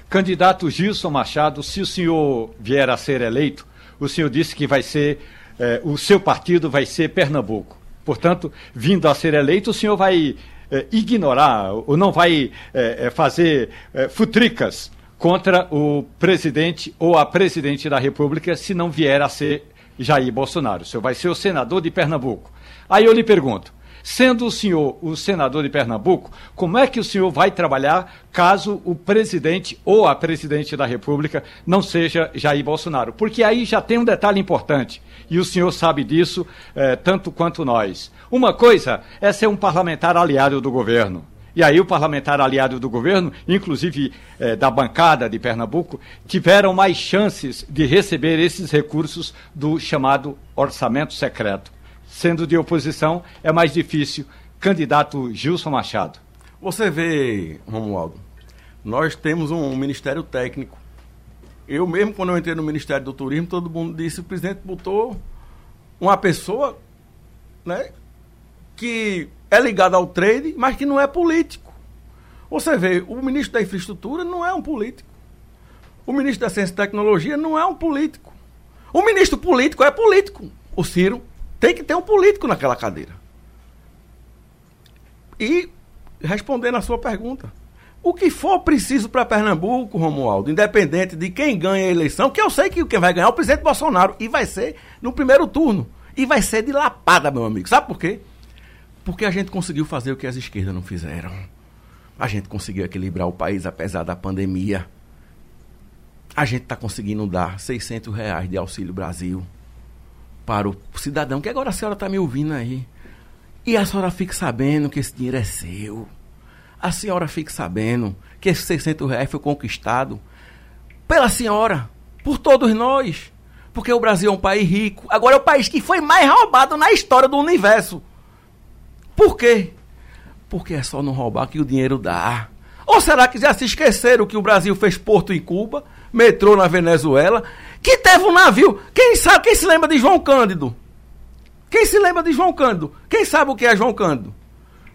S5: Candidato Gilson Machado, se o senhor vier a ser eleito, o senhor disse que vai ser, eh, o seu partido vai ser Pernambuco. Portanto, vindo a ser eleito, o senhor vai eh, ignorar ou não vai eh, fazer futricas contra o presidente ou a presidente da República se não vier a ser Jair Bolsonaro. O senhor vai ser o senador de Pernambuco. Aí eu lhe pergunto: Sendo o senhor o senador de Pernambuco, como é que o senhor vai trabalhar caso o presidente ou a presidente da República não seja Jair Bolsonaro? Porque aí já tem um detalhe importante, e o senhor sabe disso eh, tanto quanto nós. Uma coisa é ser um parlamentar aliado do governo. E aí o parlamentar aliado do governo, inclusive eh, da bancada de Pernambuco, tiveram mais chances de receber esses recursos do chamado orçamento secreto sendo de oposição, é mais difícil. Candidato Gilson Machado.
S3: Você vê, Romualdo, nós temos um ministério técnico. Eu mesmo, quando eu entrei no Ministério do Turismo, todo mundo disse, o presidente botou uma pessoa né, que é ligada ao trade, mas que não é político. Você vê, o ministro da Infraestrutura não é um político. O ministro da Ciência e Tecnologia não é um político. O ministro político é político, o Ciro. Tem que ter um político naquela cadeira. E, respondendo a sua pergunta, o que for preciso para Pernambuco, Romualdo, independente de quem ganha a eleição, que eu sei que quem vai ganhar é o presidente Bolsonaro, e vai ser no primeiro turno. E vai ser de lapada, meu amigo. Sabe por quê? Porque a gente conseguiu fazer o que as esquerdas não fizeram. A gente conseguiu equilibrar o país apesar da pandemia. A gente está conseguindo dar 600 reais de Auxílio Brasil para o cidadão, que agora a senhora está me ouvindo aí. E a senhora fique sabendo que esse dinheiro é seu. A senhora fique sabendo que esse 600 reais foi conquistado pela senhora, por todos nós. Porque o Brasil é um país rico. Agora é o país que foi mais roubado na história do universo. Por quê? Porque é só não roubar que o dinheiro dá. Ou será que já se esqueceram que o Brasil fez porto em Cuba, metrô na Venezuela que teve um navio. Quem sabe, quem se lembra de João Cândido? Quem se lembra de João Cândido? Quem sabe o que é João Cândido?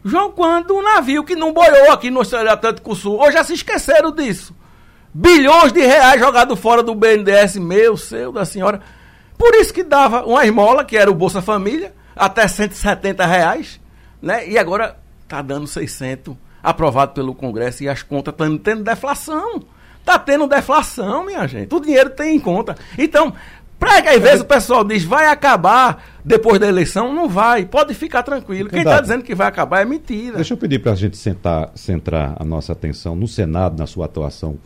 S3: João Cândido, um navio que não boiou aqui no Oceano Atlântico Sul. Ou já se esqueceram disso. Bilhões de reais jogados fora do BNDES, meu, seu, da senhora. Por isso que dava uma esmola, que era o Bolsa Família, até 170 reais, né? E agora tá dando 600, aprovado pelo Congresso, e as contas estão tendo deflação. Está tendo deflação, minha gente. O dinheiro tem em conta. Então, para que às vezes o pessoal diz vai acabar depois da eleição, não vai. Pode ficar tranquilo. Quem está dizendo que vai acabar é mentira.
S2: Deixa eu pedir para a gente sentar, centrar a nossa atenção no Senado, na sua atuação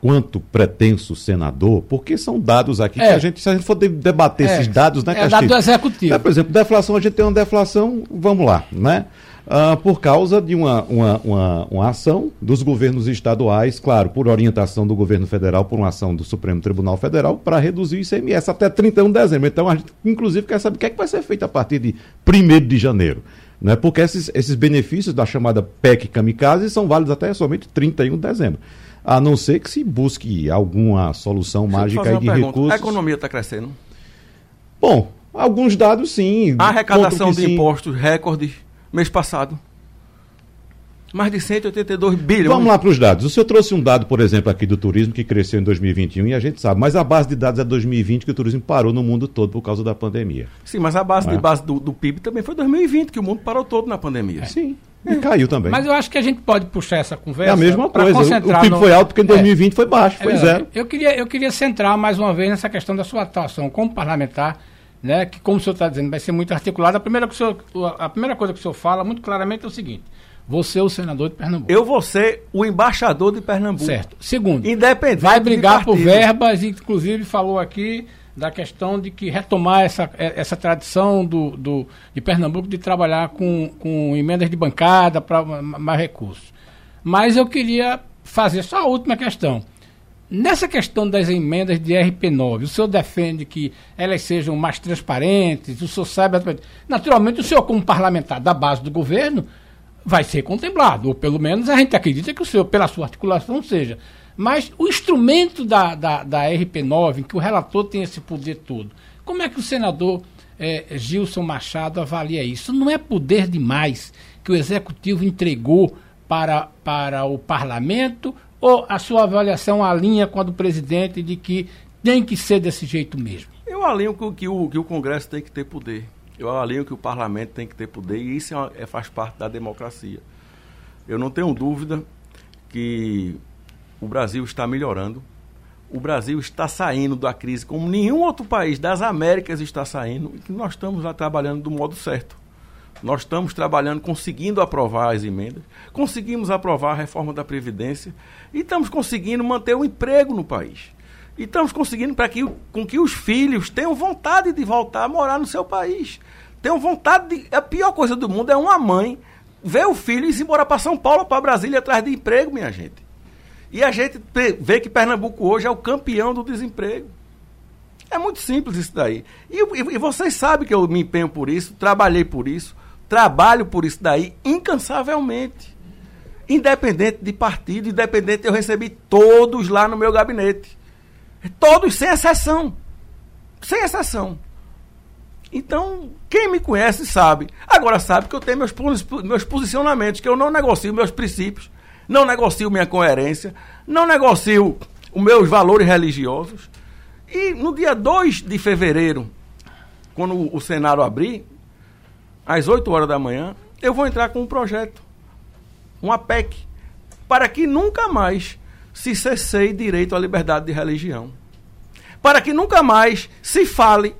S2: quanto pretenso senador, porque são dados aqui é. que a gente, se a gente for debater é. esses dados, né,
S4: é Castilho? É dado do executivo.
S2: É, por exemplo, deflação, a gente tem uma deflação, vamos lá, né? Uh, por causa de uma, uma, uma, uma, ação dos governos estaduais, claro, por orientação do governo federal, por uma ação do Supremo Tribunal Federal, para reduzir o ICMS até 31 de dezembro. Então, a gente, inclusive, quer saber o que, é que vai ser feito a partir de 1 de janeiro. Né? Porque esses, esses benefícios da chamada PEC Kamikaze são válidos até somente 31 de dezembro. A não ser que se busque alguma solução Deixa mágica de pergunta. recursos.
S3: A economia está crescendo?
S2: Bom, alguns dados sim.
S3: A arrecadação de sim. impostos, recorde, mês passado. Mais de 182 bilhões.
S2: Vamos lá para os dados. O senhor trouxe um dado, por exemplo, aqui do turismo, que cresceu em 2021, e a gente sabe, mas a base de dados é 2020, que o turismo parou no mundo todo por causa da pandemia.
S3: Sim, mas a base é? de base do, do, PIB também foi 2020, que o mundo parou todo na pandemia. É.
S2: Sim. E caiu também.
S4: Mas eu acho que a gente pode puxar essa conversa.
S2: É a mesma coisa. O PIB no... foi alto porque em 2020 é. foi baixo, foi é, zero.
S4: Eu queria, eu queria centrar mais uma vez nessa questão da sua atuação como parlamentar, né, que, como o senhor está dizendo, vai ser muito articulada. A primeira, que senhor, a primeira coisa que o senhor fala muito claramente é o seguinte: você é o senador de Pernambuco.
S3: Eu vou ser o embaixador de Pernambuco.
S4: Certo. Segundo,
S3: independente.
S4: Vai brigar por verbas, inclusive falou aqui da questão de que retomar essa, é, essa tradição do, do, de Pernambuco de trabalhar com, com emendas de bancada para mais recursos. Mas eu queria fazer só a última questão. Nessa questão das emendas de RP9, o senhor defende que elas sejam mais transparentes, o senhor sabe. Naturalmente, o senhor, como parlamentar da base do governo, vai ser contemplado, ou pelo menos a gente acredita que o senhor, pela sua articulação, seja. Mas o instrumento da, da, da RP9, em que o relator tem esse poder todo, como é que o senador é, Gilson Machado avalia isso? Não é poder demais que o executivo entregou para, para o parlamento ou a sua avaliação alinha com a do presidente de que tem que ser desse jeito mesmo?
S3: Eu alinho que, que, o, que o Congresso tem que ter poder. Eu alinho que o parlamento tem que ter poder e isso é, é, faz parte da democracia. Eu não tenho dúvida que o Brasil está melhorando. O Brasil está saindo da crise como nenhum outro país das Américas está saindo e que nós estamos lá trabalhando do modo certo. Nós estamos trabalhando, conseguindo aprovar as emendas, conseguimos aprovar a reforma da Previdência e estamos conseguindo manter o emprego no país. E estamos conseguindo para que, com que os filhos tenham vontade de voltar a morar no seu país. Tenham vontade de. A pior coisa do mundo é uma mãe ver o filho e ir embora para São Paulo, para Brasília, atrás de emprego, minha gente. E a gente vê que Pernambuco hoje é o campeão do desemprego. É muito simples isso daí. E, e, e vocês sabem que eu me empenho por isso, trabalhei por isso, trabalho por isso daí incansavelmente. Independente de partido, independente, eu recebi todos lá no meu gabinete. Todos, sem exceção. Sem exceção. Então, quem me conhece sabe. Agora sabe que eu tenho meus, meus posicionamentos, que eu não negocio meus princípios, não negocio minha coerência, não negocio os meus valores religiosos. E no dia 2 de fevereiro, quando o Senado abrir, às 8 horas da manhã, eu vou entrar com um projeto, uma PEC, para que nunca mais se cesseie direito à liberdade de religião. Para que nunca mais se fale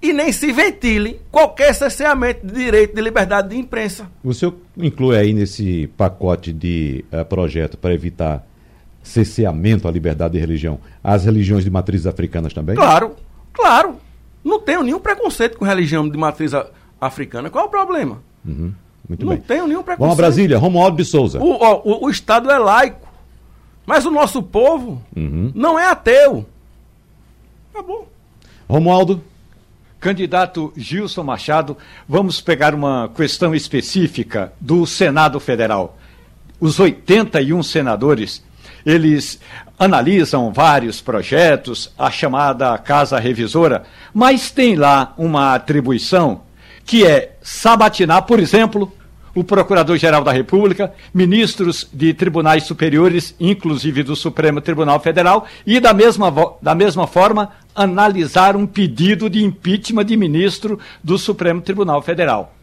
S3: e nem se ventile qualquer cesseamento de direito de liberdade de imprensa.
S2: O senhor inclui aí nesse pacote de uh, projeto para evitar cesseamento à liberdade de religião as religiões de matrizes africanas também?
S3: Claro, claro. Não tenho nenhum preconceito com religião de matriz africana. Qual é o problema?
S2: Uhum, muito
S3: não
S2: bem.
S3: tenho nenhum preconceito.
S2: Vamos a Brasília, Romualdo de Souza.
S3: O, o, o Estado é laico. Mas o nosso povo uhum. não é ateu. Acabou.
S2: Romualdo.
S5: Candidato Gilson Machado, vamos pegar uma questão específica do Senado Federal. Os 81 senadores, eles analisam vários projetos, a chamada Casa Revisora, mas tem lá uma atribuição que é sabatinar, por exemplo, o Procurador-Geral da República, ministros de tribunais superiores, inclusive do Supremo Tribunal Federal, e da mesma, da mesma forma analisar um pedido de impeachment de ministro do Supremo Tribunal Federal.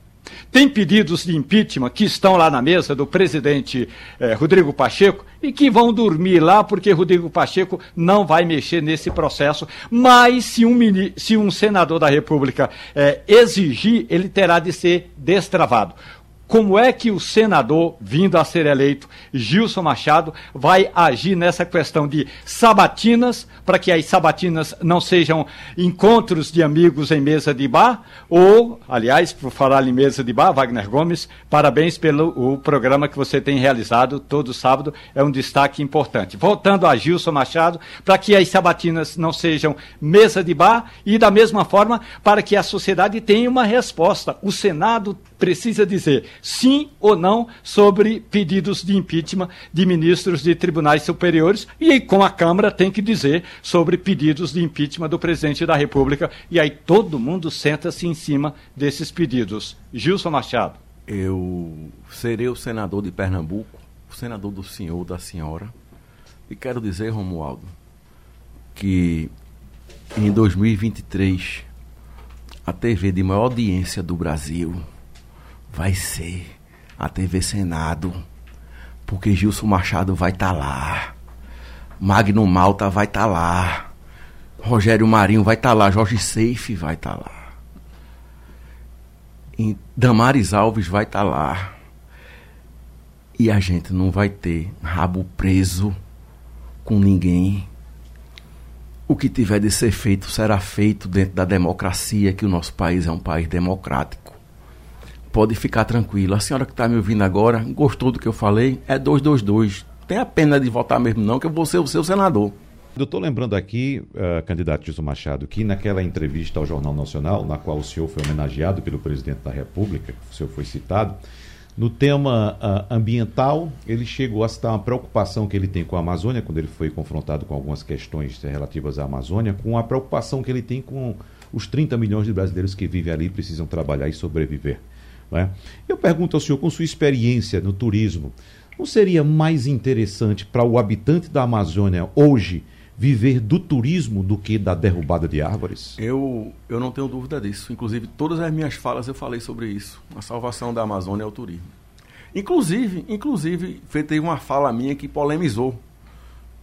S5: Tem pedidos de impeachment que estão lá na mesa do presidente eh, Rodrigo Pacheco e que vão dormir lá porque Rodrigo Pacheco não vai mexer nesse processo. Mas se um, se um senador da República eh, exigir, ele terá de ser destravado como é que o senador, vindo a ser eleito, Gilson Machado, vai agir nessa questão de sabatinas, para que as sabatinas não sejam encontros de amigos em mesa de bar, ou, aliás, por falar em mesa de bar, Wagner Gomes, parabéns pelo o programa que você tem realizado todo sábado, é um destaque importante. Voltando a Gilson Machado, para que as sabatinas não sejam mesa de bar e, da mesma forma, para que a sociedade tenha uma resposta. O Senado precisa dizer sim ou não sobre pedidos de impeachment de ministros de tribunais superiores e com a Câmara tem que dizer sobre pedidos de impeachment do presidente da República e aí todo mundo senta-se em cima desses pedidos. Gilson Machado.
S3: Eu serei o senador de Pernambuco, o senador do senhor, da senhora, e quero dizer, Romualdo, que em 2023 a TV de maior audiência do Brasil vai ser a TV Senado, porque Gilson Machado vai estar tá lá, Magno Malta vai estar tá lá, Rogério Marinho vai estar tá lá, Jorge Seife vai estar tá lá, e Damares Alves vai estar tá lá. E a gente não vai ter rabo preso com ninguém. O que tiver de ser feito será feito dentro da democracia, que o nosso país é um país democrático pode ficar tranquilo. A senhora que está me ouvindo agora, gostou do que eu falei? É 222. Tem a pena de votar mesmo não, que eu vou ser o seu senador.
S2: Eu estou lembrando aqui, uh, candidato Gilson Machado, que naquela entrevista ao Jornal Nacional, na qual o senhor foi homenageado pelo presidente da República, o senhor foi citado, no tema uh, ambiental, ele chegou a citar uma preocupação que ele tem com a Amazônia, quando ele foi confrontado com algumas questões relativas à Amazônia, com a preocupação que ele tem com os 30 milhões de brasileiros que vivem ali e precisam trabalhar e sobreviver. É? Eu pergunto ao senhor, com sua experiência no turismo, não seria mais interessante para o habitante da Amazônia hoje viver do turismo do que da derrubada de árvores?
S3: Eu, eu não tenho dúvida disso. Inclusive, todas as minhas falas eu falei sobre isso. A salvação da Amazônia é o turismo. Inclusive, inclusive, feitei uma fala minha que polemizou.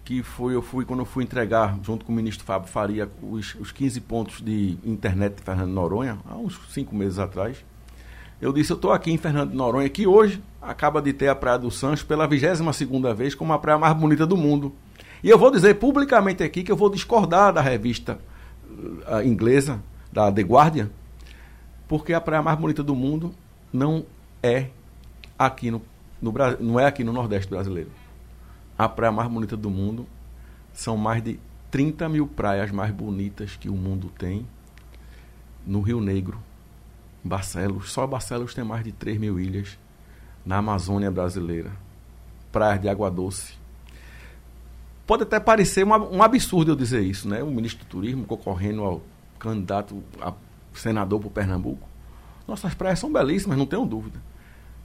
S3: Que foi, eu fui, quando eu fui entregar, junto com o ministro Fábio Faria, os, os 15 pontos de internet de Fernando Noronha, há uns cinco meses atrás. Eu disse, eu estou aqui em Fernando de Noronha, que hoje acaba de ter a Praia do Sancho pela 22 segunda vez como a praia mais bonita do mundo. E eu vou dizer publicamente aqui que eu vou discordar da revista uh, inglesa, da The Guardian, porque a praia mais bonita do mundo não é aqui no, no não é aqui no Nordeste brasileiro. A praia mais bonita do mundo são mais de 30 mil praias mais bonitas que o mundo tem no Rio Negro, Barcelos, só Barcelos tem mais de 3 mil ilhas na Amazônia brasileira. Praias de água doce. Pode até parecer uma, um absurdo eu dizer isso, né? O ministro do Turismo concorrendo ao candidato a senador por Pernambuco. Nossas praias são belíssimas, não tenho dúvida.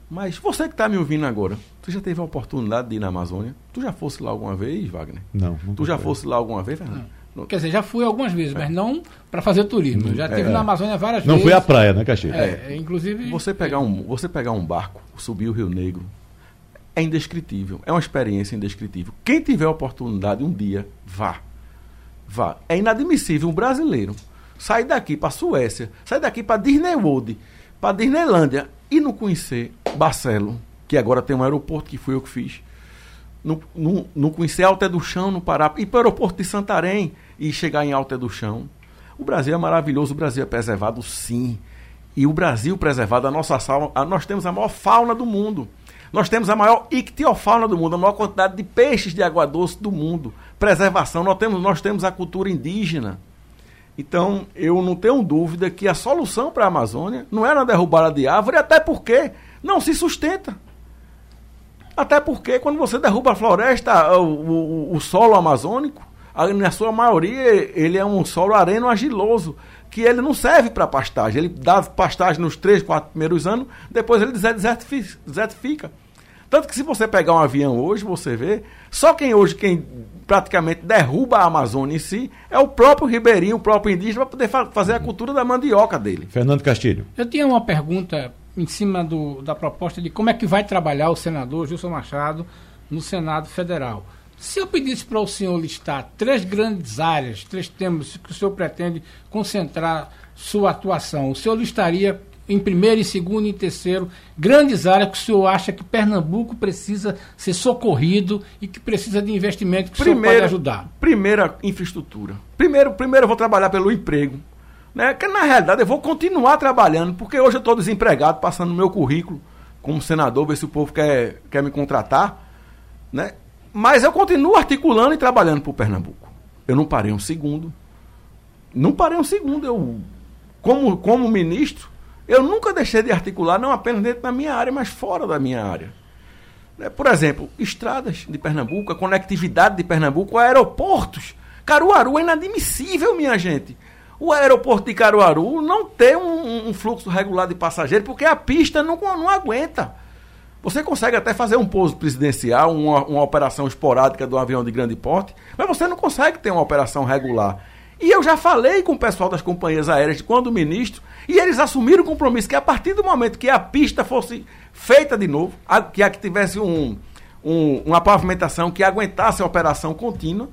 S3: Mas você que está me ouvindo agora, tu já teve a oportunidade de ir na Amazônia? Tu já fosse lá alguma vez, Wagner?
S2: Não.
S3: Tu já fosse lá alguma vez, Fernando? Não.
S4: Quer dizer, já fui algumas vezes, é. mas não para fazer turismo. Já é. na Amazônia várias
S2: não
S4: vezes.
S2: Não fui à praia, né, Caxias?
S3: É, inclusive. Você pegar, um, você pegar um barco, subir o Rio Negro, é indescritível. É uma experiência indescritível. Quem tiver a oportunidade um dia, vá. Vá. É inadmissível um brasileiro sair daqui para Suécia, sair daqui para Disney World, para Disneylândia e não conhecer Barcelo, que agora tem um aeroporto que fui eu que fiz. Não, não, não conhecer Alta do Chão no Pará, ir para o aeroporto de Santarém e chegar em Alta do Chão. O Brasil é maravilhoso, o Brasil é preservado sim. E o Brasil preservado, a nossa fauna, nós temos a maior fauna do mundo. Nós temos a maior ictiofauna do mundo, a maior quantidade de peixes de água doce do mundo. Preservação, nós temos, nós temos a cultura indígena. Então, eu não tenho dúvida que a solução para a Amazônia não é na derrubada de árvore, até porque não se sustenta. Até porque quando você derruba a floresta, o, o, o solo amazônico, na sua maioria, ele é um solo areno agiloso, que ele não serve para pastagem. Ele dá pastagem nos três, quatro primeiros anos, depois ele desertifica. Tanto que se você pegar um avião hoje, você vê, só quem hoje, quem praticamente derruba a Amazônia em si, é o próprio ribeirinho, o próprio indígena, para poder fa fazer a cultura da mandioca dele.
S2: Fernando Castilho.
S4: Eu tinha uma pergunta em cima do, da proposta de como é que vai trabalhar o senador Gilson Machado no Senado Federal. Se eu pedisse para o senhor listar três grandes áreas, três temas que o senhor pretende concentrar sua atuação, o senhor listaria em primeiro, em segundo e em terceiro grandes áreas que o senhor acha que Pernambuco precisa ser socorrido e que precisa de investimento que primeira, o senhor pode ajudar?
S3: Primeira, infraestrutura. Primeiro, primeiro eu vou trabalhar pelo emprego. Né? Que na realidade eu vou continuar trabalhando, porque hoje eu estou desempregado, passando meu currículo como senador, ver se o povo quer, quer me contratar. Né? Mas eu continuo articulando e trabalhando para o Pernambuco. Eu não parei um segundo. Não parei um segundo. Eu, como, como ministro, Eu nunca deixei de articular, não apenas dentro da minha área, mas fora da minha área. Né, por exemplo, estradas de Pernambuco, a conectividade de Pernambuco, aeroportos. Caruaru é inadmissível, minha gente. O aeroporto de Caruaru não tem um, um fluxo regular de passageiros porque a pista não, não aguenta. Você consegue até fazer um pouso presidencial, uma, uma operação esporádica do avião de grande porte, mas você não consegue ter uma operação regular. E eu já falei com o pessoal das companhias aéreas quando ministro, e eles assumiram o compromisso que a partir do momento que a pista fosse feita de novo, a, que a que tivesse um, um, uma pavimentação que aguentasse a operação contínua,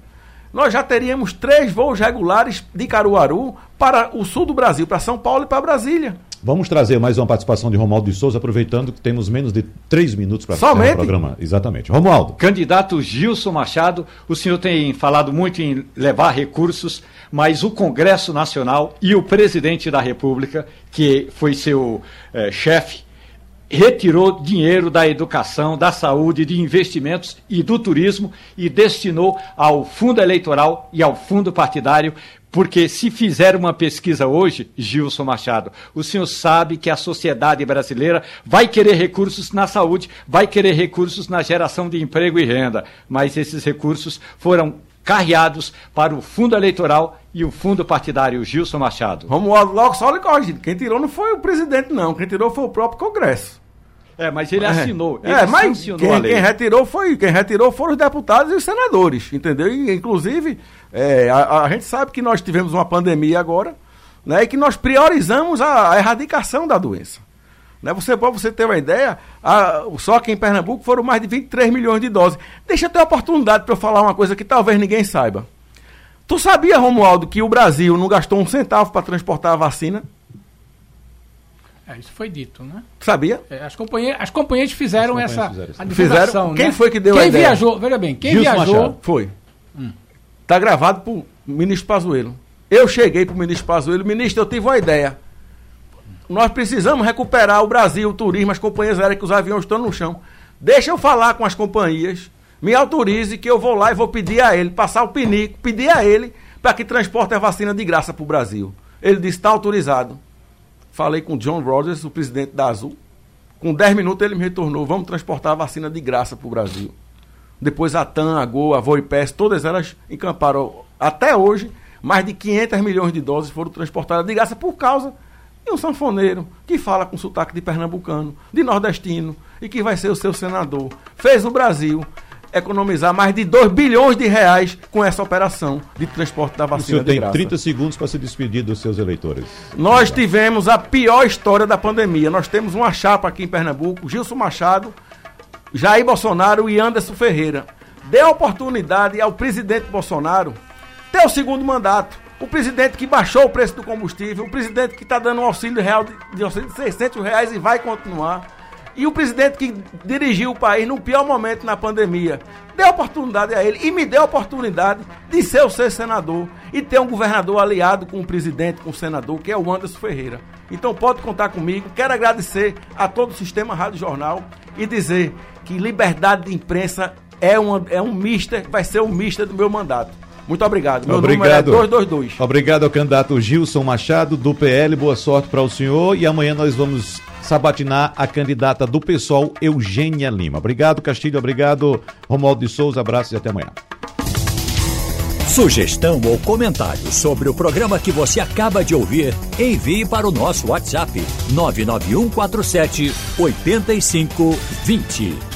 S3: nós já teríamos três voos regulares de Caruaru para o sul do Brasil, para São Paulo e para Brasília.
S2: Vamos trazer mais uma participação de Romualdo de Souza, aproveitando que temos menos de três minutos para
S3: o
S2: programa. Exatamente. Romualdo.
S5: Candidato Gilson Machado, o senhor tem falado muito em levar recursos, mas o Congresso Nacional e o presidente da República, que foi seu eh, chefe, retirou dinheiro da educação, da saúde, de investimentos e do turismo e destinou ao fundo eleitoral e ao fundo partidário porque se fizer uma pesquisa hoje, Gilson Machado, o senhor sabe que a sociedade brasileira vai querer recursos na saúde, vai querer recursos na geração de emprego e renda, mas esses recursos foram carreados para o fundo eleitoral e o fundo partidário Gilson Machado.
S3: Vamos logo só lhe corrigir. Quem tirou não foi o presidente, não. Quem tirou foi o próprio Congresso.
S5: É, mas ele é. assinou.
S3: Ele é, mas quem, quem, retirou foi quem retirou foram os deputados e os senadores, entendeu? E, inclusive, é, a, a, gente sabe que nós tivemos uma pandemia agora, né? E que nós priorizamos a, a erradicação da doença. Né? Você para você ter uma ideia, a, só que em Pernambuco foram mais de 23 milhões de doses. Deixa eu ter a oportunidade para eu falar uma coisa que talvez ninguém saiba. Tu sabia, Romualdo, que o Brasil não gastou um centavo para transportar a vacina?
S4: É, isso foi dito, né?
S3: Sabia?
S4: É, as, companhias, as companhias fizeram as companhias
S3: essa fizeram, fizeram Quem né? foi que deu
S4: quem
S3: a ideia?
S4: viajou, veja bem, quem Gilson viajou... Machado.
S3: Foi. Hum. Tá gravado pro ministro Pazuello. Eu cheguei pro ministro Pazuello, ministro, eu tive uma ideia. Nós precisamos recuperar o Brasil, o turismo, as companhias aéreas que os aviões estão no chão. Deixa eu falar com as companhias, me autorize que eu vou lá e vou pedir a ele, passar o pinico, pedir a ele para que transporte a vacina de graça para o Brasil. Ele disse: está autorizado. Falei com John Rogers, o presidente da Azul. Com 10 minutos ele me retornou: vamos transportar a vacina de graça para o Brasil. Depois a TAM, a Gol, a Voipes, todas elas encamparam. Até hoje, mais de 500 milhões de doses foram transportadas de graça por causa de um sanfoneiro que fala com sotaque de pernambucano, de nordestino e que vai ser o seu senador. Fez no Brasil economizar mais de 2 bilhões de reais com essa operação de transporte da vacina. O senhor
S2: tem graça. 30 segundos para se despedir dos seus eleitores.
S3: Nós tivemos a pior história da pandemia. Nós temos uma chapa aqui em Pernambuco, Gilson Machado, Jair Bolsonaro e Anderson Ferreira. Dê a oportunidade ao presidente Bolsonaro ter o segundo mandato. O presidente que baixou o preço do combustível, o presidente que está dando um auxílio real de, de, auxílio de 600 reais e vai continuar e o presidente que dirigiu o país no pior momento na pandemia. Dê oportunidade a ele e me dê a oportunidade de ser o seu senador e ter um governador aliado com o presidente, com o senador, que é o Anderson Ferreira. Então pode contar comigo. Quero agradecer a todo o sistema Rádio Jornal e dizer que liberdade de imprensa é, uma, é um mister, vai ser um mister do meu mandato. Muito obrigado.
S2: Meu obrigado. número é 222. Obrigado ao candidato Gilson Machado, do PL. Boa sorte para o senhor. E amanhã nós vamos sabatinar a candidata do PSOL, Eugênia Lima. Obrigado, Castilho. Obrigado, Romualdo de Souza. Abraços e até amanhã.
S1: Sugestão ou comentário sobre o programa que você acaba de ouvir, envie para o nosso WhatsApp 99147 8520.